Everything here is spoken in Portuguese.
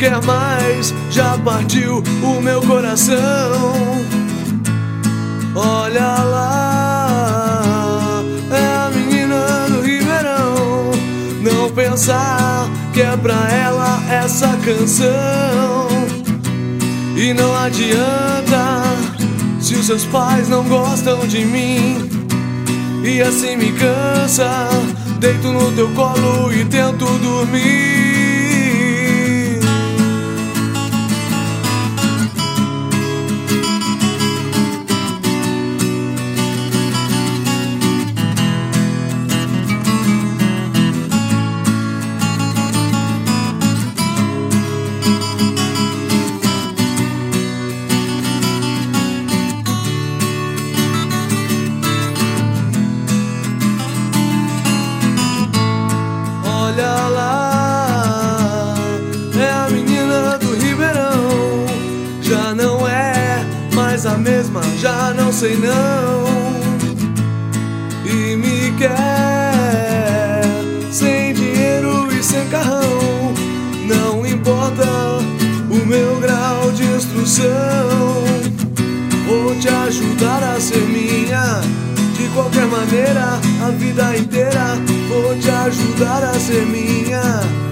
quer mais, já partiu o meu coração. Olha lá, é a menina do Ribeirão. Não pensar que é pra ela essa canção. E não adianta se os seus pais não gostam de mim. E assim me cansa, deito no teu colo e tento dormir. Mais a mesma, já não sei não. E me quer sem dinheiro e sem carrão. Não importa o meu grau de instrução. Vou te ajudar a ser minha. De qualquer maneira, a vida inteira vou te ajudar a ser minha.